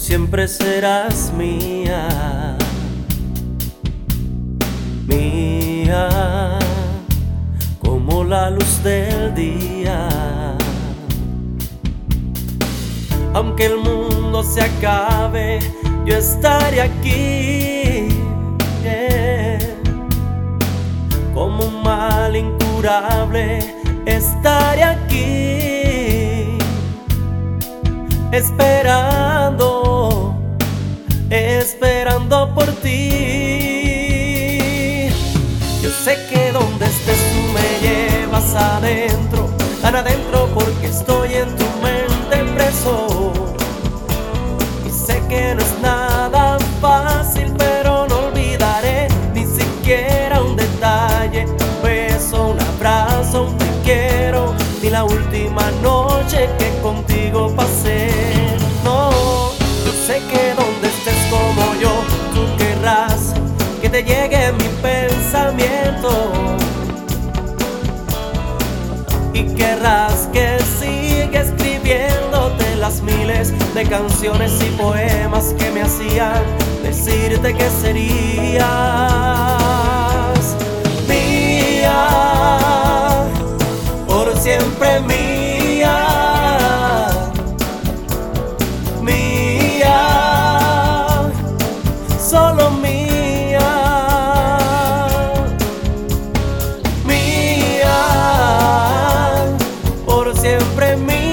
siempre serás mía, mía, como la luz del día. Aunque el mundo se acabe, yo estaré aquí. yeah. Como un mal incurable, estaré aquí. Esperando, esperando por ti. Yo sé que donde estés tú me llevas adentro, tan adentro porque estoy en tu mente preso. Y sé que no es nada fácil, pero no olvidaré ni siquiera un detalle, un beso, un abrazo, un te quiero, ni la última noche que contigo pasé. No, yo sé que donde como yo, tú querrás que te llegue mi pensamiento. Y querrás que siga escribiéndote las miles de canciones y poemas que me hacían decirte que serías siempre mía,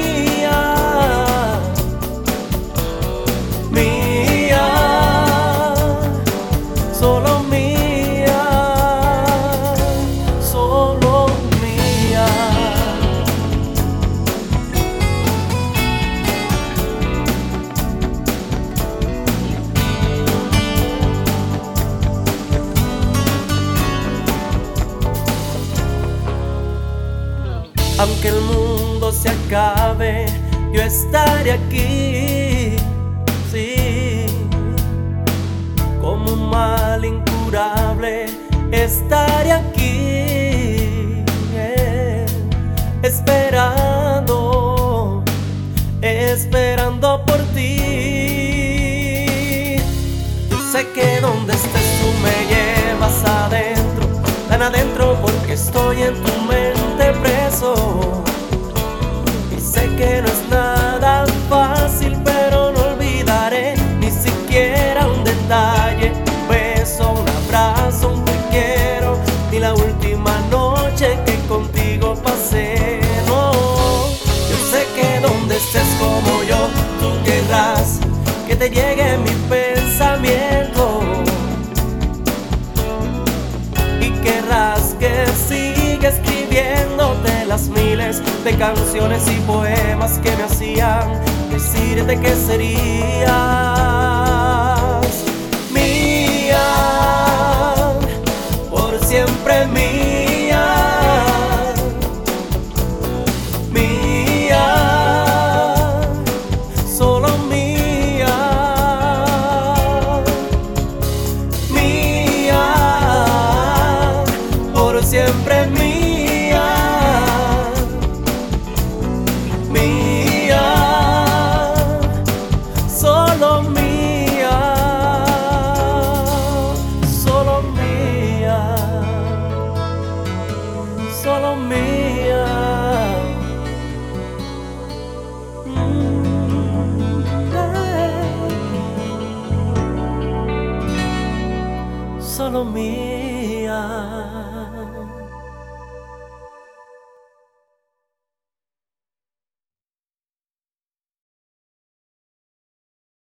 Aunque el mundo se acabe, yo estaré aquí. Sí, como un mal incurable, estaré aquí. yeah, Esperando, esperando por ti. Sé que donde estés tú me llevas adentro, tan adentro porque estoy en tu contigo yo sé que donde estés como yo, tú querrás que te llegue mi pensamiento. Y querrás que siga escribiéndote las miles de canciones y poemas que me hacían decirte que serías. Mía, por siempre mía, siempre mía, mía, solo mía, solo mía, solo mía. Mm, eh solo mía.